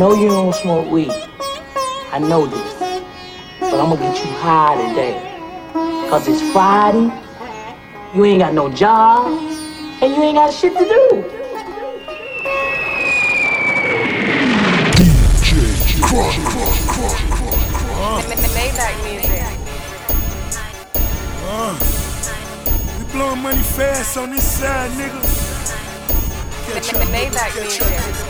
know you don't smoke weed. I know this. But I'm gonna get you high today. Cause it's Friday, you ain't got no job, and you ain't got shit to do. DJ Cross, Cross, Cross, Cross, Maybach music. Uh, we blowing money fast on this side, nigga. Maybach up.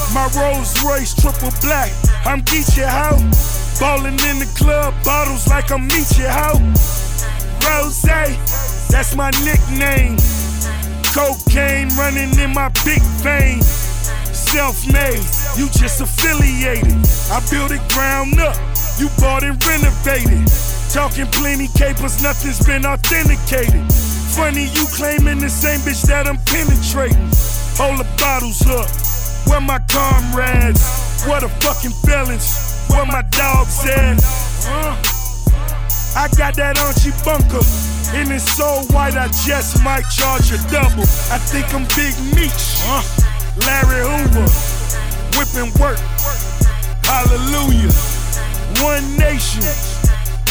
My Rolls Royce triple black. I'm Geechee how? Ballin' in the club, bottles like I'm Meechee how? Rose, that's my nickname. Cocaine running in my big vein. Self made, you just affiliated. I built it ground up, you bought and renovated. Talking plenty capers, nothing's been authenticated. Funny you claiming the same bitch that I'm penetrating. Hold the bottles up, where my comrades? What a fucking felons, where my dogs at? Uh, I got that Archie Bunker, and it's so white I just might charge a double. I think I'm Big Meech, uh, Larry Hoover, whipping work. Hallelujah, one nation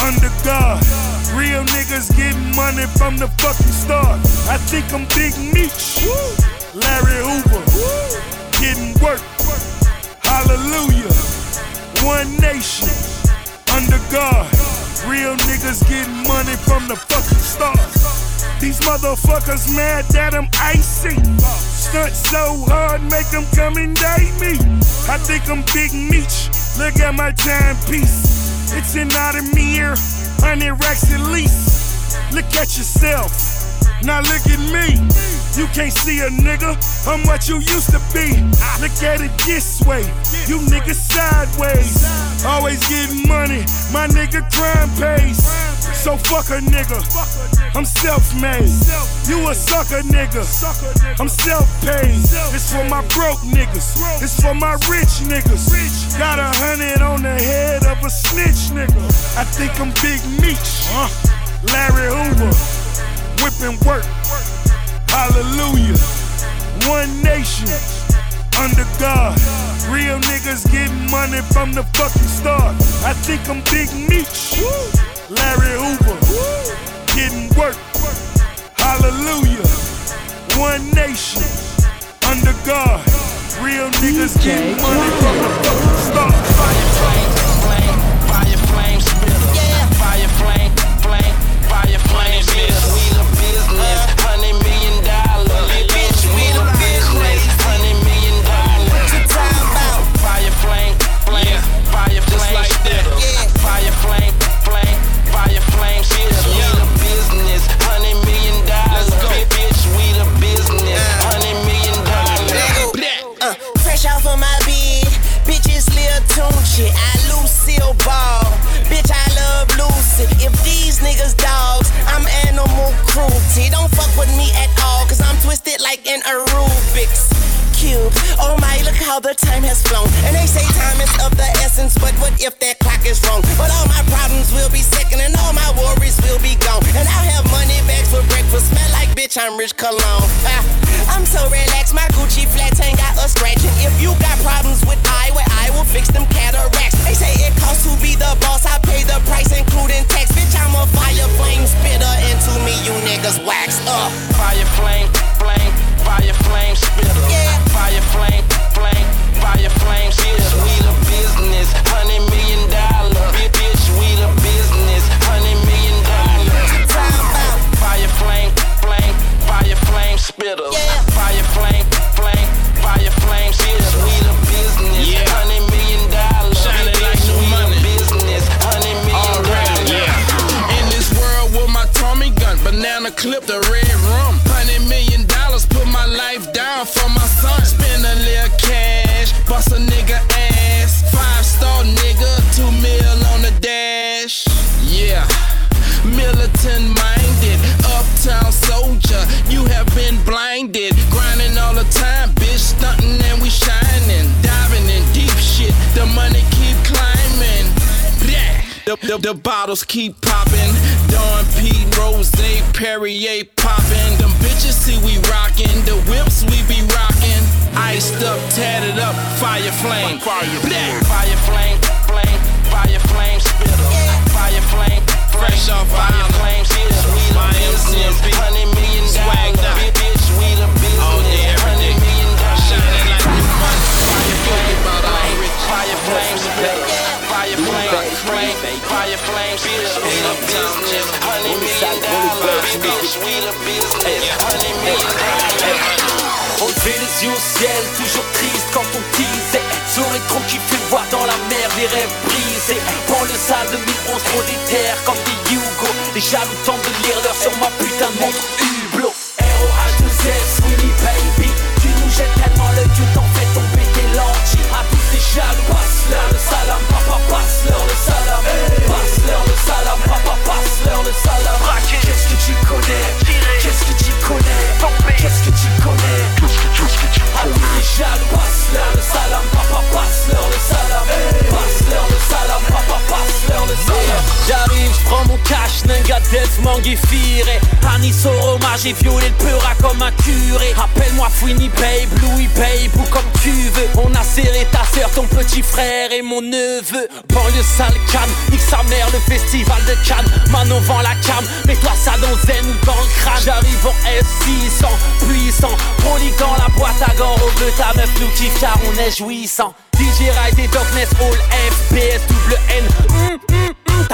under God. Real niggas getting money from the fucking start. I think I'm Big Meech, Larry Hoover, getting work. Hallelujah, one nation under God. Real niggas getting money from the fucking start. These motherfuckers mad that I'm icy. Stunt so hard, make them come and date me. I think I'm Big Meech. Look at my timepiece. It's an Audemars, hundred racks at least. Look at yourself, now look at me. You can't see a nigga, I'm what you used to be. Look at it this way, you niggas sideways. Always getting money, my nigga crime pays. So fuck a nigga, I'm self-made. You a sucker nigga, I'm self-paid. It's for my broke niggas, it's for my rich niggas. Got a hundred on the head of a snitch nigga. I think I'm Big Meech, Larry Hoover, whipping work. Hallelujah. One nation under God. Real niggas getting money from the fucking start. I think I'm Big Meech. Larry Hoover. Getting work. Hallelujah. One nation under God. Real niggas getting money from the fucking start. Fire flame, flame, fire flame, spitter. The time, bitch, stunting and we shining, diving in deep shit. The money keep climbing. Yeah. The, the, the bottles keep popping. Dawn Pete, Rose, Perrier popping. Them bitches see we rockin'. The whips we be rockin'. Iced up, tatted up, fire flame. Fire flame, fire flame, flame, fire flame, spitter. Fire flame, fresh off fire flame. We the business, hundred million dollars. Relever les yeux au ciel, toujours triste quand on disait J'aurais trop kiffé voir dans la mer des rêves brisés Prends le sale 2011 trop déterre comme des Hugo Les jaloux tentent de lire l'heure sur ma putain de montre Hublot ROH2S, Winnie baby Tu nous jettes tellement le dieu t'en fais tomber tes lentilles. À tous tes jaloux, passe-leur le salam tous cash, Ninga Death, Manguifire Anis au hommage, j'ai violé le peura comme un curé. Appelle-moi Fouini Babe, Louis Babe ou comme tu veux. On a serré ta sœur, ton petit frère et mon neveu. Banlieue sale canne, nique sa mère, le festival de Cannes. Manon vend la cam, mets-toi ça dans zen ou dans le crâne. J'arrive en S600, puissant. Prolique dans la boîte à gants, au bleu ta meuf nous kiffe car on est jouissant. DJ Ride et Darkness All FPS double N. Hum,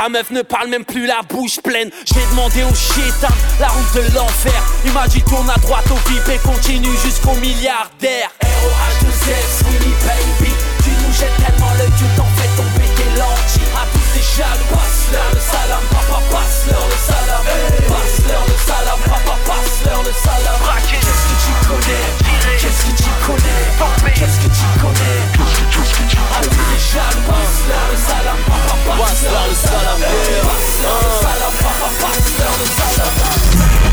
Ta meuf ne parle même plus la bouche pleine. J'ai demandé au chétan la route de l'enfer. Dit tourne à droite au VIP et continue jusqu'au milliardaire. ROH2S, Winnie baby. Tu nous jettes tellement le dieu t'en fais tomber tes lentilles. À tous tes jaloux, passe-leur le salam Papa, passe-leur le salam. Passe-leur le salam, papa, talent de salope Braqué Qu'est-ce que tu connais? Qu'est-ce que tu connais? Pompé Qu'est-ce que tu connais? Qu'est-ce que tu connais Intelligent Hustler de salope Hustler de salope Hustler de salope Hustler de salope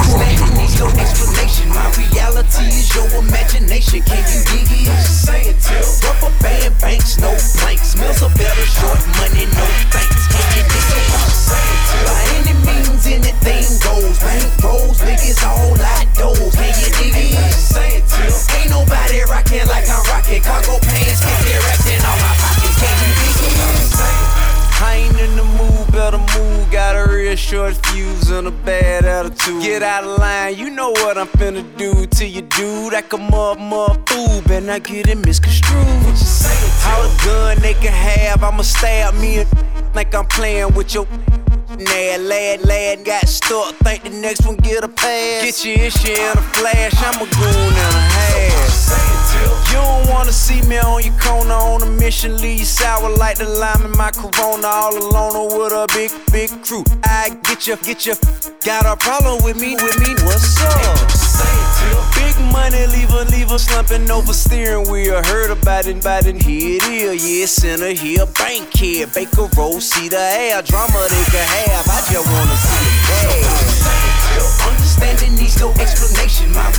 Explanation needs no explanation. My reality is your imagination. Can you dig it? Say it till rubber band banks, no blanks. Mills are better, short money, no thanks. Can you dig it? Say it till by any means, anything goes. Bank rolls, niggas all I those. Can you dig it? Say it till ain't nobody rocking like I'm rocking. Cargo pants, get their acting on my pockets. Can you dig it. I ain't in the mood, better move. Got a real short fuse and a bad attitude. Get out of line, you know what I'm finna do to you, dude. I come up, mother fool, better not get it misconstrued. How a gun they can have, I'ma stab me and like I'm playing with your. Lad, lad, lad, got stuck. Think the next one get a pass. Get your issue in a flash. I'm a goon and a half. You don't wanna see me on your corner on a mission. Leave sour like the lime in my corona. All alone with a big, big crew. I get you, get you. Got a problem with me, with me. What's up? Big money, leave her, leave her slumping over steering wheel. Heard about it, about it, here it is. Yeah, center here, bank here, Baker Road, see the air. Drama they can have, I just wanna see it. Yeah. Understanding needs no explanation. My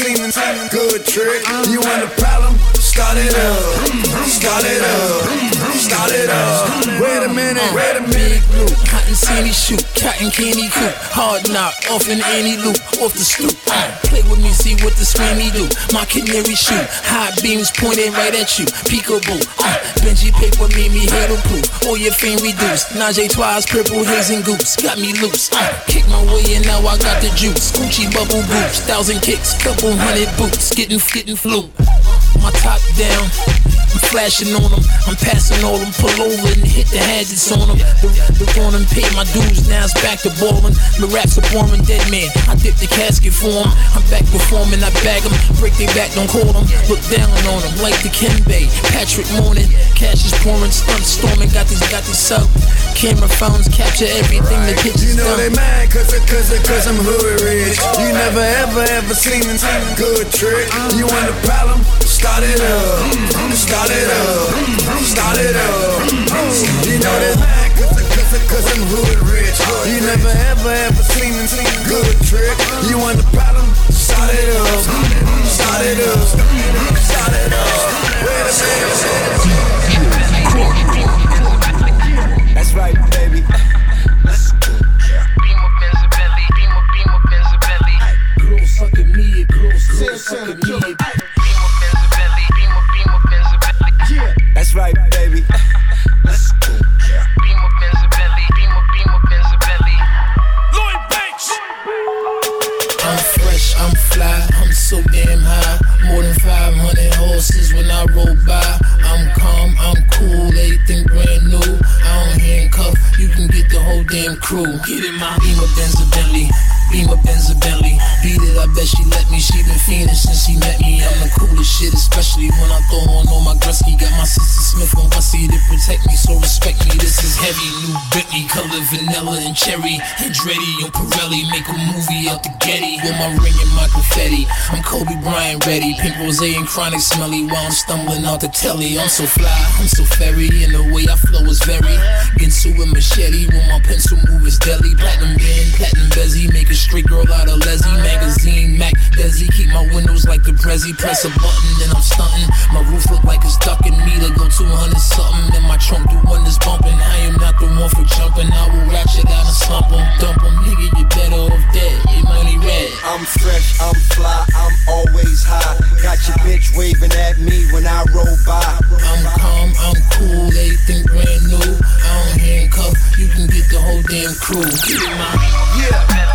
a good trick. You want a problem? Start it up. Start it up. Start it up. Wait a minute, wait a minute see he shoot, cotton candy coop, hard knock, off in any loop, off the stoop. Play with me, see what the spinny do. My canary shoot, high beams pointed right at you, peekaboo. Uh, Benji paper me, me head to poo. All your fame reduced, Najee Twice, purple haze and goops, got me loose. Uh, kick my way and now I got the juice. Gucci bubble boots, thousand kicks, couple hundred boots, getting, getting flu. My top down flashing on them. I'm passing all them, pull over and hit the hazards on them. The, the on pay my dues, now it's back to ballin'. The rap's a boring dead man. I dip the casket for him. I'm back performing, I bag them. Break their back, don't call them. Look down on them, like the Kinbay. Patrick Morning, cash is pouring, stunt storming. Got these, got these up. Camera phones capture everything right. the kids You know done. they mad, cause, cause, cause I'm hood rich. You never ever ever seen a good trick. You want a problem? start it up, start it up, start it up. You know that line, cause, cause, cause I'm hood rich. You never ever ever seen a good trick. You want the problem? crying ready. Pink rose and chronic smelly while I'm stumbling out the telly. I'm so fly, I'm so fairy, and the way I flow is very. Ginsu and machete when my pencil move is deadly. Platinum band, platinum bezzy, make a straight girl out of Leslie. Magazine, Mac, Desi, keep my windows like the Prezi. Press a button and I'm stunting. My roof look like it's ducking me to go 200 something. And my trunk, the one that's bumping. I am not the one for jumping. I will ratchet out and slump em, dump em, nigga. I'm fresh, I'm fly, I'm always high. Got your bitch waving at me when I roll by. I'm calm, I'm cool, they think brand new. I don't handcuff, you can get the whole damn crew. Get yeah.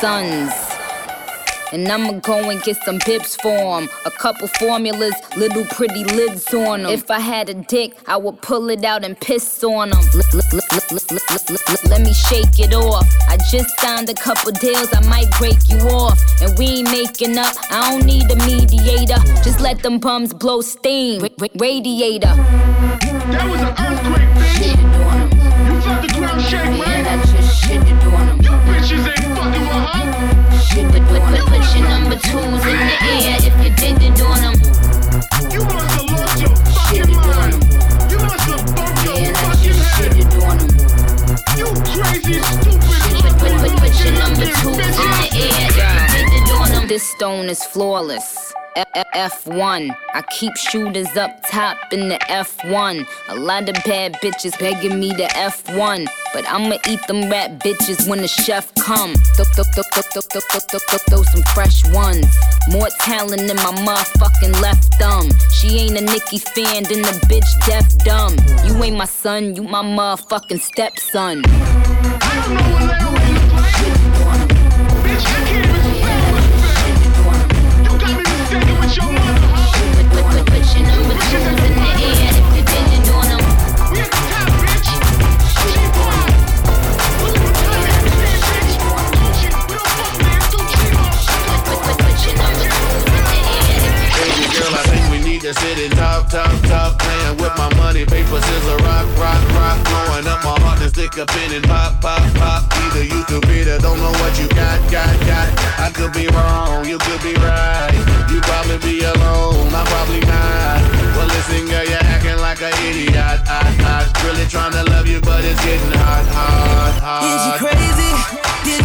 sons. And I'ma go and get some pips for them. A couple formulas, little pretty lids on them. If I had a dick, I would pull it out and piss on them. Let me shake it off. I just signed a couple deals, I might break you off. And we ain't making up, I don't need a mediator. Just let them bums blow steam. Radiator. That was number twos in the air if you on them. You must have lost your fucking mind. You must have bumped your yeah, fucking head. You crazy, stupid. Put, put, put, put your number twos in the air if you on them. This stone is flawless. F1. I keep shooters up top in the F1. A lot of bad bitches begging me to F1. But I'ma eat them rat bitches when the chef come. Throw, throw, throw, throw, throw, throw, throw, throw, throw some fresh ones. More talent in my motherfucking left thumb. She ain't a Nicki fan, then the bitch deaf dumb. You ain't my son, you my motherfucking stepson. top, top, top, playing with my money, paper, scissors, rock, rock, rock, blowing up my stick a pin and pop, pop, pop. Either you could be there, don't know what you got, got, got. I could be wrong, you could be right. You probably be alone, I'm probably not. Well, listen, girl, you're acting like an idiot. I, I, really trying to love you, but it's getting hot, hot, hot. Is you crazy? Did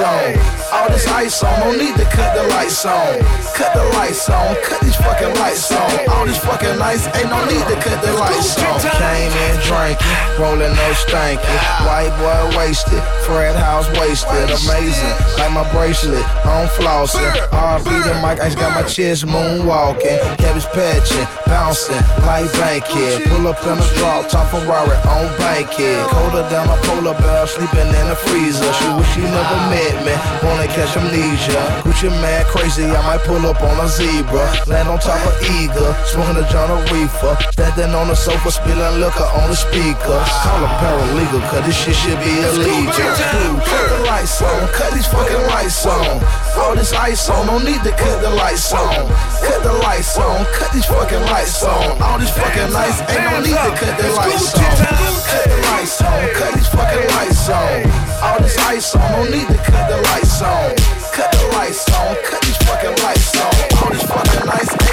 on. All this ice on, no need to cut the lights on. Cut the lights on, cut these fucking lights on. All these fucking lights, ain't no need to cut the lights on. Came in drinking, rolling no stankin'. White boy wasted, Fred House wasted. Amazing, like my bracelet, on flossing. RB the mic, I just got my chest moonwalking. Cabbage patching, bouncing like Bankhead. Pull up in a drop, top Ferrari on Bankhead. Colder than a polar bear, sleeping in a freezer. She wish she never met me, wanna catch amnesia. Gucci Mane crazy, I might pull up on a zebra. Land on top of eagle, smoking a John reefer. Standing on the sofa, spilling liquor on the speaker. Call a paralegal, cause this shit should be illegal. Cut the lights on, cut these fucking lights on. All this ice on, no need to cut the lights on. Cut the lights on, cut these fucking lights on. All these fucking lights, ain't no need to cut the lights on. Cut the lights on, cut these fucking lights on. All this ice on, no need to cut the lights on. Cut the lights on, cut these fucking lights on. All these fucking lights, ain't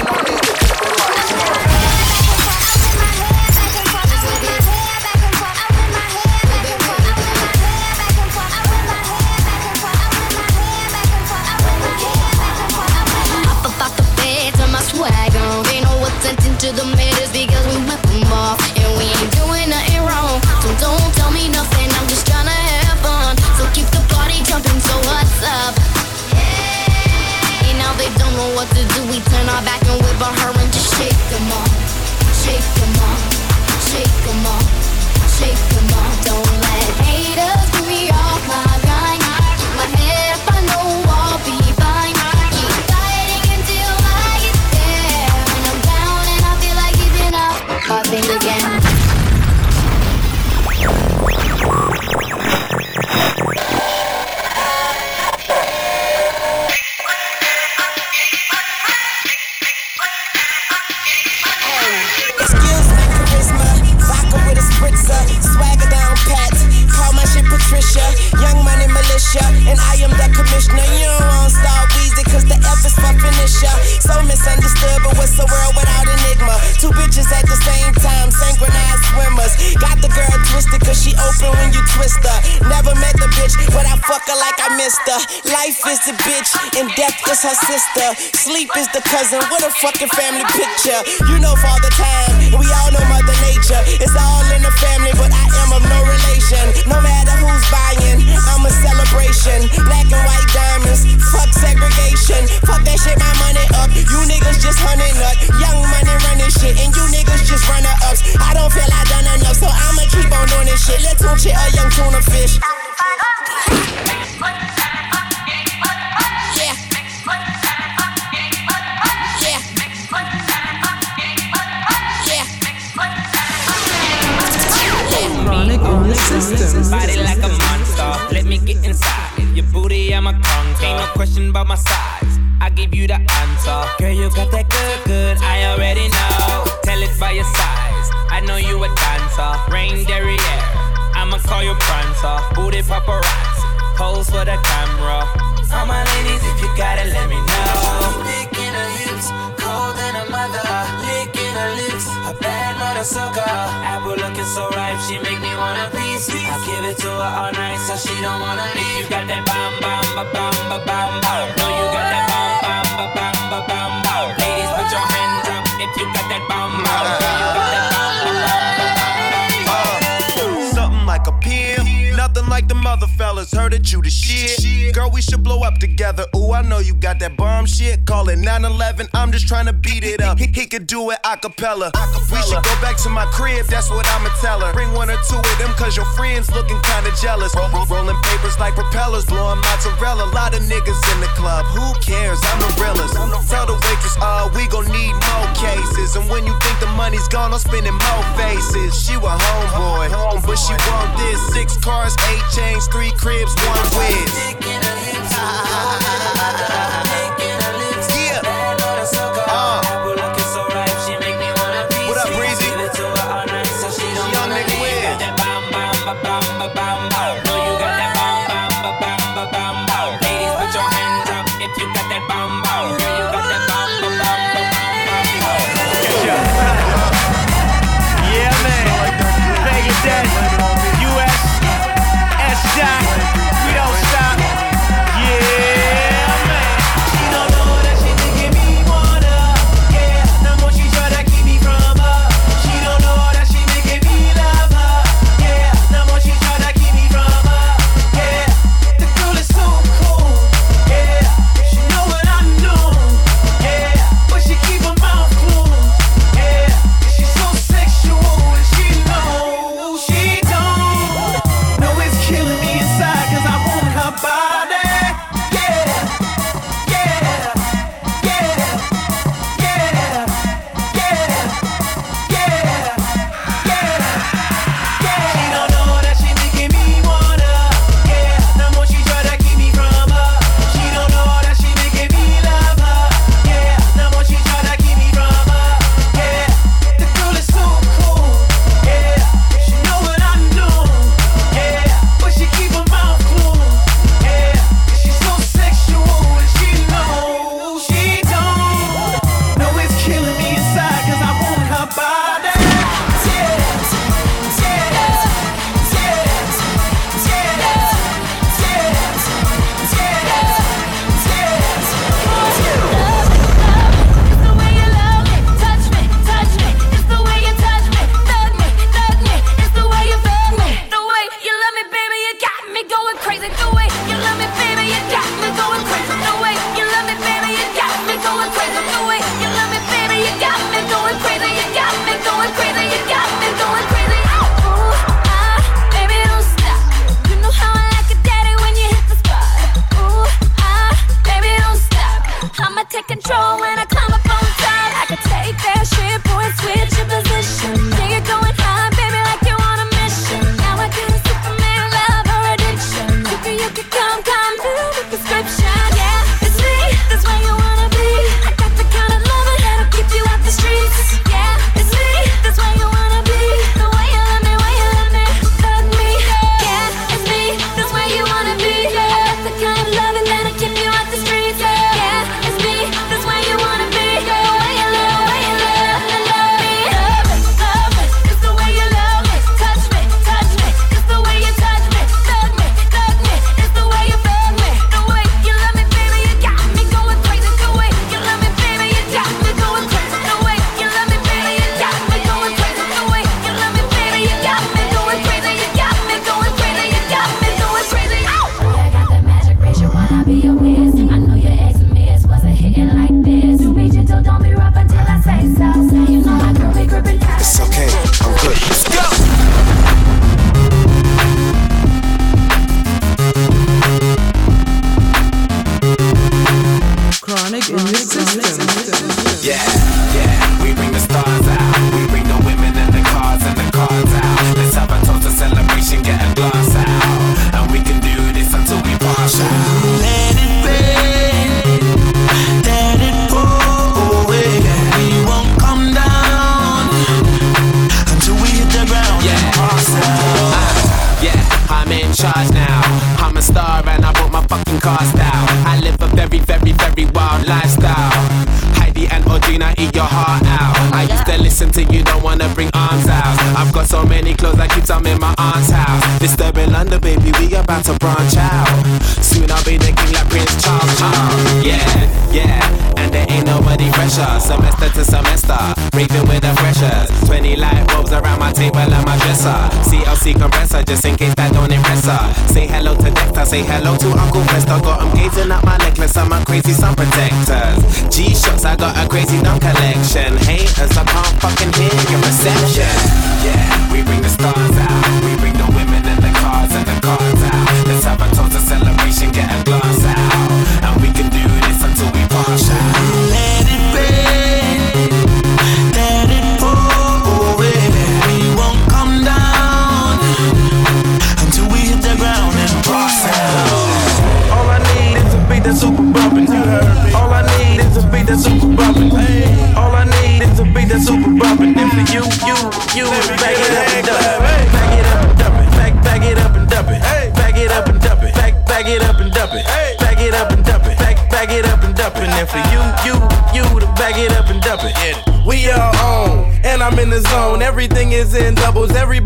to do. We turn our back and whip on her and just shake 'em off. Shake 'em off. Shake 'em off. Shake 'em off. Fucking family wanna piece. I give it to her all night, so she don't wanna leave. You got that bam bam ba bam ba bam bam. No, you got that bam bam ba bam ba bam bam. Ladies, put your hands up if you got that bam bam. You got that fellas. Heard that you the shit. Girl, we should blow up together. Ooh, I know you got that bomb shit. Call it 911. I'm just trying to beat it up. He, he could do it a cappella. We should go back to my crib. That's what I'ma tell her. Bring one or two of them, cause your friends looking kinda jealous. Roll, roll- rolling papers like propellers. Blowing mozzarella. Lot of niggas in the club. Who cares? I'm the realest. Tell the waitress, uh, we gon' need more cases. And when you think the money's gone, I'm spending more faces. She was homeboy, but she want this. Six cars, eight chains, three cribs, one whiz.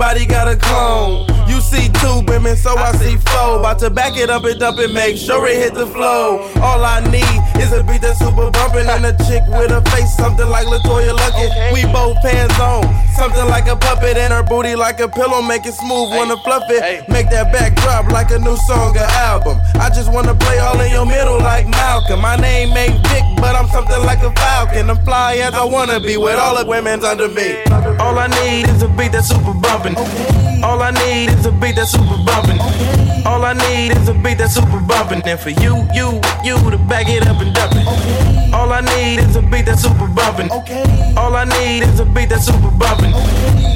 Everybody got a clone. You see two women, so I see four. About to back it up and dump it, make sure it hit the flow. All I need is a beat that's super bumpin' and a chick with a face something like Latoya Luckett. We both pants on, something like a puppet and her booty like a pillow. Make it smooth, wanna fluff it. Make that back drop like a new song or album. I just wanna play all in your middle like Malcolm. My name ain't Dick, but I'm something like a falcon. I'm fly as I wanna be with all the women's under me. All I need is a beat that's super bumpin'. All I need is a beat that's super bumpin'. All I need is a beat that's super bumpin'. And for you, you, you to back it up and dump it. All I need is a beat that's super bumpin'. All I need is a beat that's super bumpin'.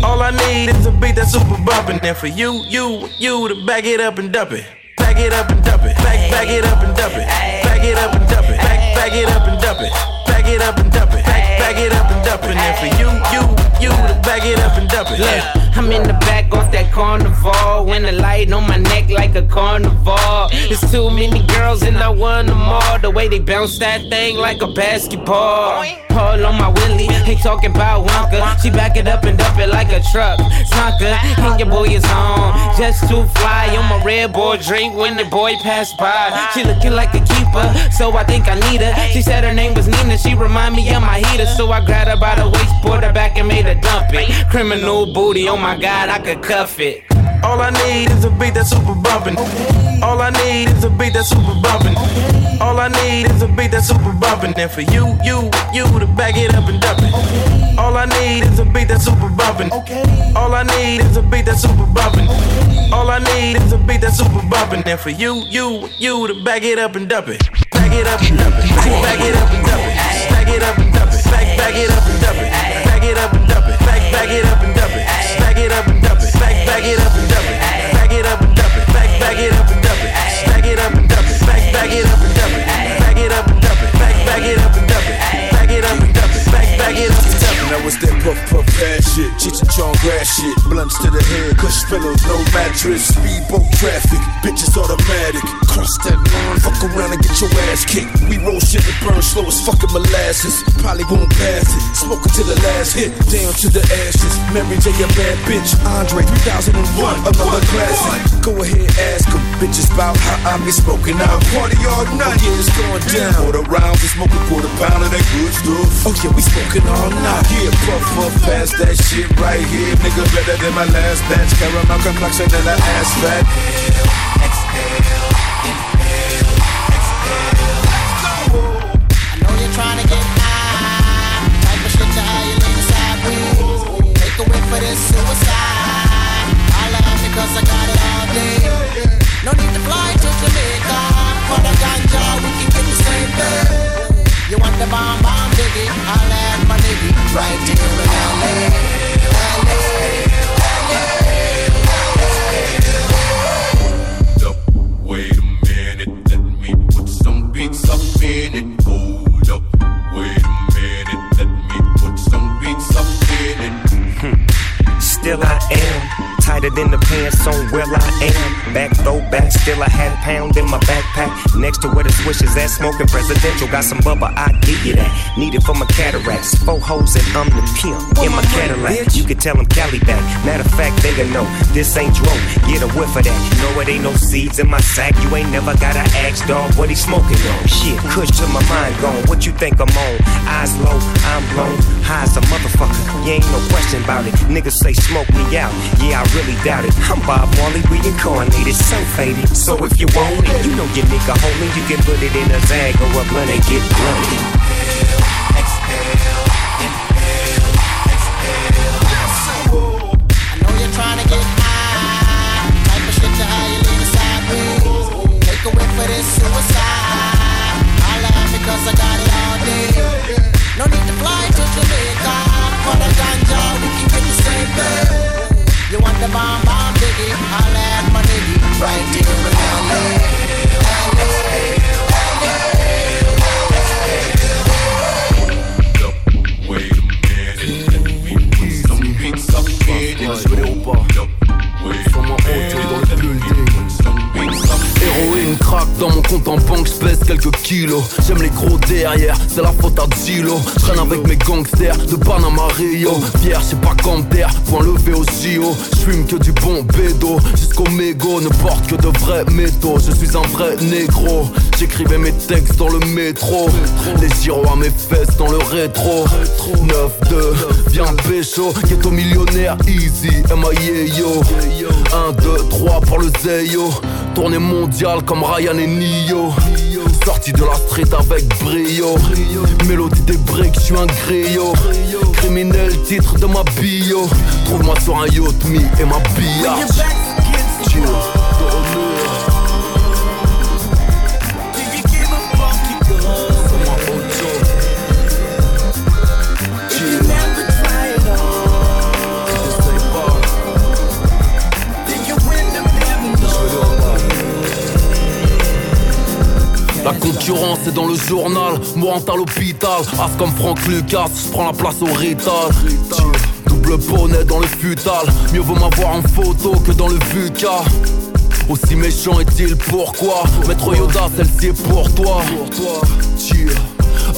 All I need is a beat that's super bumpin'. And for you, you, you to back it up and dump it. Back it up and dump it. Back, back it up and dump it. Back it up and dump it. Back, back it up and dump it. Back it up and dump it. Back, back it up and dump it. And for you, you, you to back it up and dump it. Look, I'm in the back off that carnival. When the light on my neck like a carnival. There's too many girls and I want them all. The way they bounce that thing like a basketball. Paul on my willy, ain't talking about Wonka. She back it up and dump it like a truck. Tonka, and your boy is on. Just too fly on my red boy drink when the boy passed by. She looking like a keeper, so I think I need her. She said her name was Nina, she remind me of my heater. So I grabbed her by the waist, pulled her back and made her dump it. Criminal booty, oh my god, I could cuff it. All I need is a beat that's super bumpin'. All I need is a beat that's super bumpin'. All I need is a beat that's super bumpin'. And for you, you, you to back it up and dump it. All I need is a beat that's super bumpin'. All I need is a beat that's super bumpin'. All I need is a beat that's super bumpin'. And for you, you, you to back it up and dump it. Back it up and dump it. Back, it up and dump it. Back it up and dump it. Back, back it up and dump it. Back it up and dump it. Back, back it up and Back, it up and dump it. Back it up and dump it. Back, back it up and dump it. Back it up and dump it. Back, back it up and dump it. Back it up and dump it. Back, back it up and dump it. Back it up and dump it. Back, back it up and. Now it's that puff puff ass shit, Cheech and Chong grass shit, blunts to the head, cush pillows, no mattress, speedboat traffic, bitches automatic, cross that line, fuck around and get your ass kicked. We roll shit that burn slow as fucking molasses, probably won't pass it, smoking to the last hit, down to the ashes. Mary J a bad bitch, Andre 3001, another classic. Go ahead, ask 'em, bitches about how I be smoking out. Party all night, yeah, it's going down. Quarter rounds, we smoking quarter pound of that good stuff. Oh yeah, we smoking all night. Yeah, puff puff past that shit right here, nigga. Better than my last batch. Caramel complexion and an ass fat. know you're trying to get high. Type of shit to how you lean sideways. Take a whip for this suicide. I laugh because I got it all day. No need to fly to Jamaica. For the ganja, we can get pound where the swish is at, smoking presidential. Got some bubba, I give you that. Need it for my cataracts. Four hoes and I'm the pimp in my Cadillac. You can tell them Cali back. Matter of fact, they gonna know this ain't dro. Get a whiff of that. No, it ain't no seeds in my sack. You ain't never gotta ask, dog, what he smoking on. Shit, kush to my mind gone. What you think I'm on? Eyes low, I'm blown. High as a motherfucker. You ain't no question about it. Niggas say smoke me out. Yeah, I really doubt it. I'm Bob Marley, reincarnated, so faded. So if you want it, you know your nigga homie. You can put it in a bag or a blunt and get blunted. Kilos. J'aime les gros derrière, c'est la faute à Zilo. J'traîne avec mes gangsters de Panama Rio. Fier, j'sais pas comme terre, point levé au JO. J'fume que du bon bédo, jusqu'au mégot, ne porte que de vrais métaux. Je suis un vrai négro, j'écrivais mes textes dans le métro. Les gyros à mes fesses dans le rétro. 9-2, viens pécho, ghetto millionnaire, easy, yo 1, 2, 3 pour le Zeyo. Tournée mondiale comme Ryan et Nio. Sorti de la street avec brio. Mélodie des breaks, je suis un griot. Criminel, titre de ma bio. Trouve-moi sur un yacht, me et ma billard. Concurrence est dans le journal, mourant à l'hôpital. As comme Franck Lucas, je prends la place au rital. Double bonnet dans le futal, mieux vaut m'avoir en photo que dans le VUCA. Aussi méchant est-il pourquoi? Maître Yoda, celle-ci est pour toi. Cheer.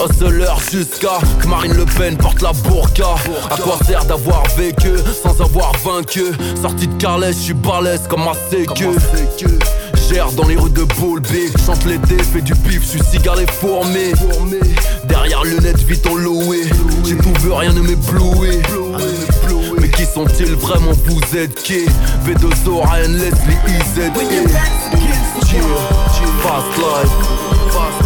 Hustler jusqu'à que Marine Le Pen porte la burqa À quoi sert d'avoir vécu sans avoir vaincu? Sorti de Carles, je suis balèze comme ma sécu Dans les rues de Boulby Chante l'été, fais du pif, suis cigare et fourmé. Derrière lunettes, vite en loué. J'ai tout vu, rien ne m'éblouit mais qui sont-ils vraiment? Vous êtes qui? V2O, Ryan Leslie, IZ Chill, fast life, fast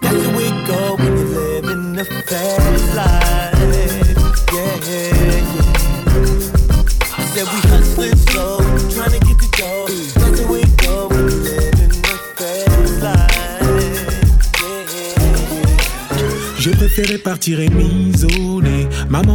that's the way go when you live in the fast life. Yeah, yeah, yeah. I said we hustling slow, trying to get the dough, that's the way it go when you live in the fast life. J'ai préféré partir. Maman,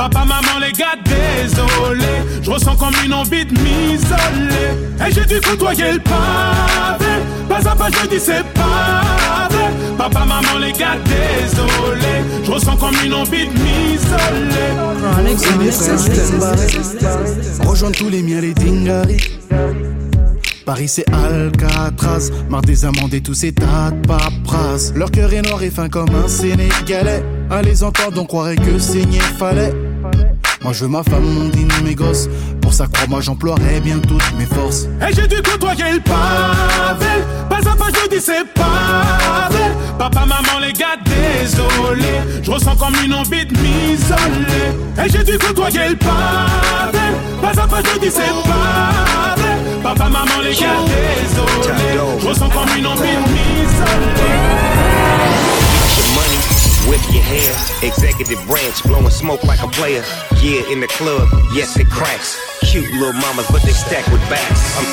Papa, maman, les gars, désolé. Je ressens comme une envie de m'isoler. Et j'ai dû côtoyer le pavé. Pas à pas, je dis c'est pavé. Papa, maman, les gars, désolé. Je ressens comme une envie de m'isoler. Rejoins tous les miens, les dingaris. Paris c'est Alcatraz, marre des amendes et tous ces tas de paperasses. Leur cœur est noir et fin comme un Sénégalais. À les entendre, on croirait que saigner fallait. Moi je veux ma femme, mon dîner, mes gosses. Pour ça, crois-moi, j'emploierai bien toutes mes forces. Et j'ai dû côtoyer le pavel. Pas à pas, je dis c'est pavel. Papa, maman, les gars, désolé. Je ressens comme une envie de m'isoler. Et j'ai dû côtoyer le pavel. Pas à pas, je dis c'est pavel. Papa, maman, les gars, désolé. Je ressens comme une envie de m'isoler. Whip your hair, executive branch, blowing smoke like a player. Yeah, in the club, yes, it cracks. Cute little mamas, but they stack with backs. I'm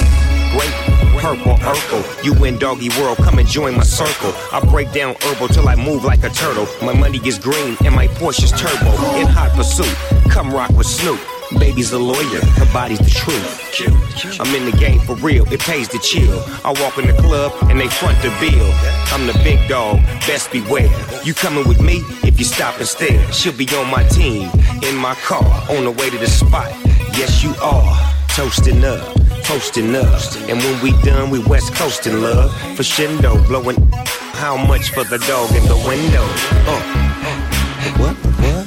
great, purple, Urkel. You in doggy world, come and join my circle. I break down herbal till I move like a turtle. My money is green and my Porsche's turbo. In hot pursuit, come rock with Snoop. Baby's a lawyer, her body's the truth. I'm in the game for real, it pays to chill. I walk in the club and they front the bill. I'm the big dog, best beware. You coming with me if you stop and stare. She'll be on my team, in my car, on the way to the spot. Yes, you are. Toasting up, toasting up. And when we done, we west coasting love. For Shindo, blowing how much for the dog in the window? Uh. What? What?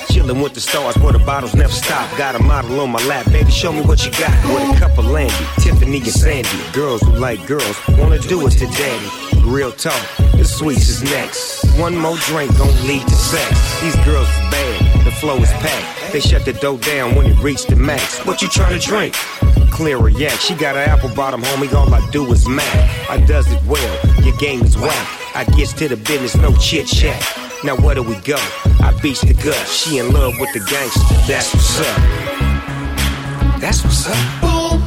Chillin' with the stars where the bottles never stop. Got a model on my lap, baby, show me what you got. With a cup of Landy, Tiffany and Sandy. Girls who like girls wanna do it to daddy. Real talk, the sweets is next. One more drink gon' lead to sex. These girls is bad, the flow is packed. They shut the dough down when it reach the max. What you tryna drink? Clear a yak. She got an apple bottom, homie. All I do is mac. I does it well. Your game is whack. I gets to the business, no chit chat. Now where do we go? I beats the gut. She in love with the gangster. That's what's up. That's what's up. Boom.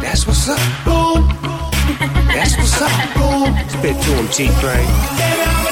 That's what's up. Boom. That's what's up. Boom. Spit to him, T-Train.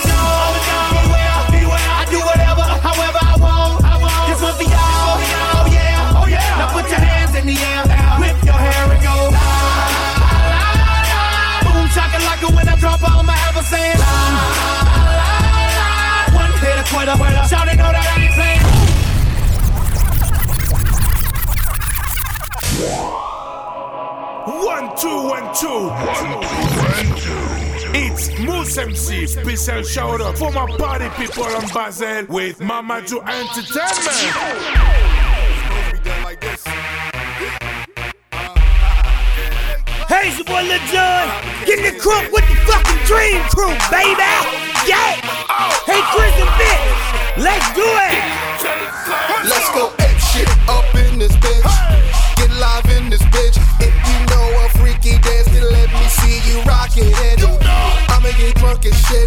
MC. Special shout out for my party people on Basel with Mama Joe Entertainment. Hey, it's your boy Lil Jon. Get in the crunk with the fucking dream crew, baby. Yeah. Hey, Chris and Vic, let's do it. Let's go ape shit up in this bitch. Get live in this bitch. If you know a freaky dance, then let me see you rock it. Get drunk as shit.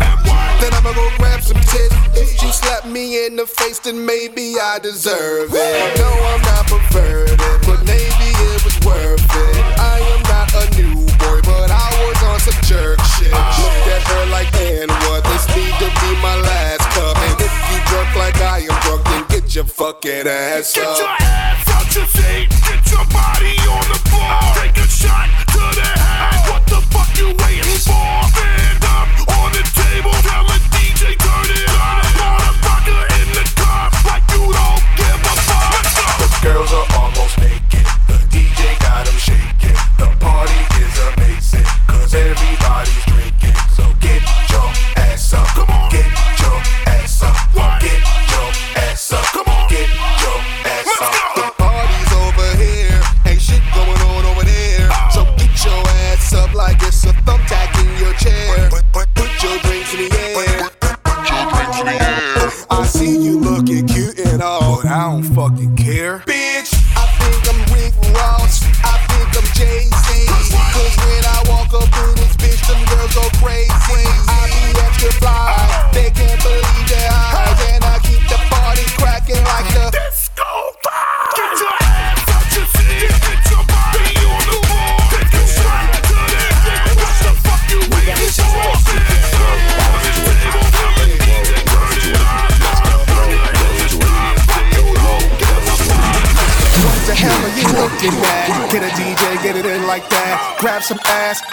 Then I'ma go grab some tits. If you slap me in the face, then maybe I deserve it. No, I'm not perverted, but maybe it was worth it. I am not a new boy, but I was on some jerk shit. Looked at her like, and what? This need to be my last cup. And if you drunk like I am drunk, then get your fucking ass Get up. your ass out your seat. Get your body on the floor. Take a shot to the head. What the fuck you waiting for?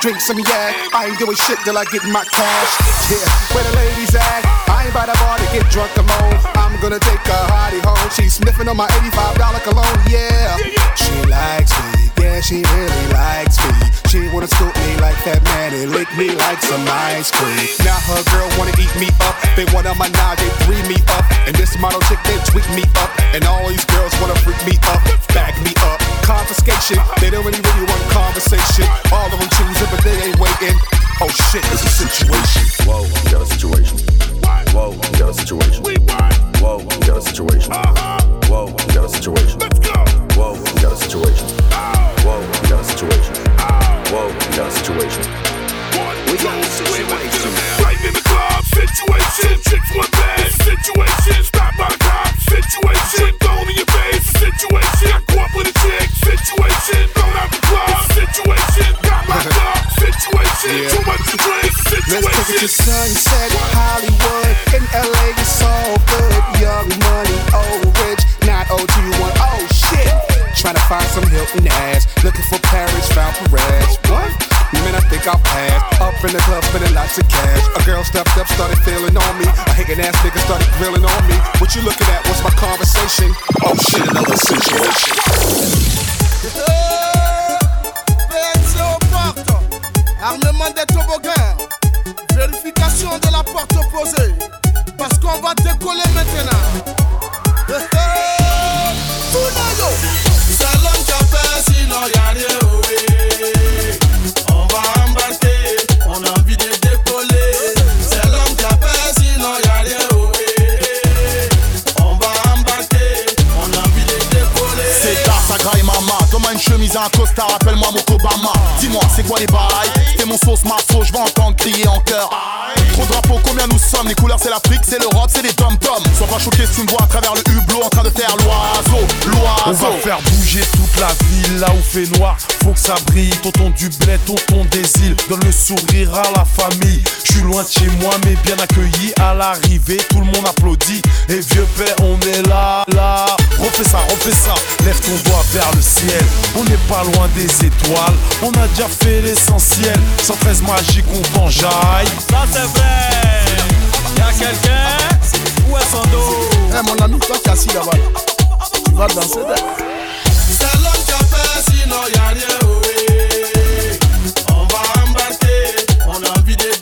Ass, drink some yak. I ain't doing shit till I get my cash. Yeah, where the ladies at? I ain't by the bar to get drunk alone. I'm gonna take a hottie home. She's sniffing on my $85 cologne, yeah. She likes me, Yeah, she really likes me. She wanna scoop me like that man and lick me like some ice cream. Now her girl wanna eat me up. They wanna menage, they three me up. And this model chick, they tweak me up. And all these girls wanna freak me up, bag me up. Confiscation, they don't really, really want conversation. All of them choosing, but they ain't waiting. Oh shit, it's a situation. Whoa, we got a situation. Whoa, we got a situation. Whoa, we got a situation. Uh-huh. Whoa, we got a situation. Let's go. Whoa, oh. oh. we got a situation. Whoa, we got a situation. Whoa, we got a situation. We got a situation. Fighting in the club, situation. Chicks want bad, situation. Stop by cop, situation. Yeah. Too much to drink, Let's take it to situation. sunset, Hollywood. In LA, it's all good. Young money, old rich, not OG1. Oh shit. Trying to find some Hilton ass. Looking for Paris, found Perez. What? Man, I think I'll pass. Up in the club, spending lots of cash. A girl stepped up, started feeling on me. A hating ass nigga started grilling on me. What you looking at? What's my conversation? Oh shit, another situation. Armement des toboggans, vérification de la porte opposée, parce qu'on va décoller maintenant. C'est l'homme qui a fait si loin y aller, on va embarquer, on a envie de décoller. C'est l'homme qui a fait si loin y aller, on va embarquer, on a envie de décoller. C'est Dark, Sagrada et maman Toi moi une chemise à Costa, rappelle-moi Motobamba. Dis-moi c'est quoi les bailles. Mon sauce, ma sauce, je vais entendre crier en chœur Trop de drapeaux, combien nous sommes? Les couleurs c'est l'Afrique, c'est l'Europe, c'est les tom-toms. Sois pas choqué si tu me vois à travers le hublot En train de faire l'oiseau, On va faire bouger toute la ville là où fait noir. Faut que ça brille, tonton du bled, tonton des îles. Donne le sourire à la famille. Je suis loin de chez moi, mais bien accueilli à l'arrivée. Tout le monde applaudit. Et vieux père, on est là, là. Refais ça, refais ça. Lève ton doigt vers le ciel. On n'est pas loin des étoiles. On a déjà fait l'essentiel. 113 magique, on t'enjaille. Ça c'est vrai. Y'a quelqu'un? Où est son dos? Eh mon ami, toi qui assis là-bas, vas danser. C'est l'homme qui a fait, sinon y'a rien, oui. On va embarquer, on a envie de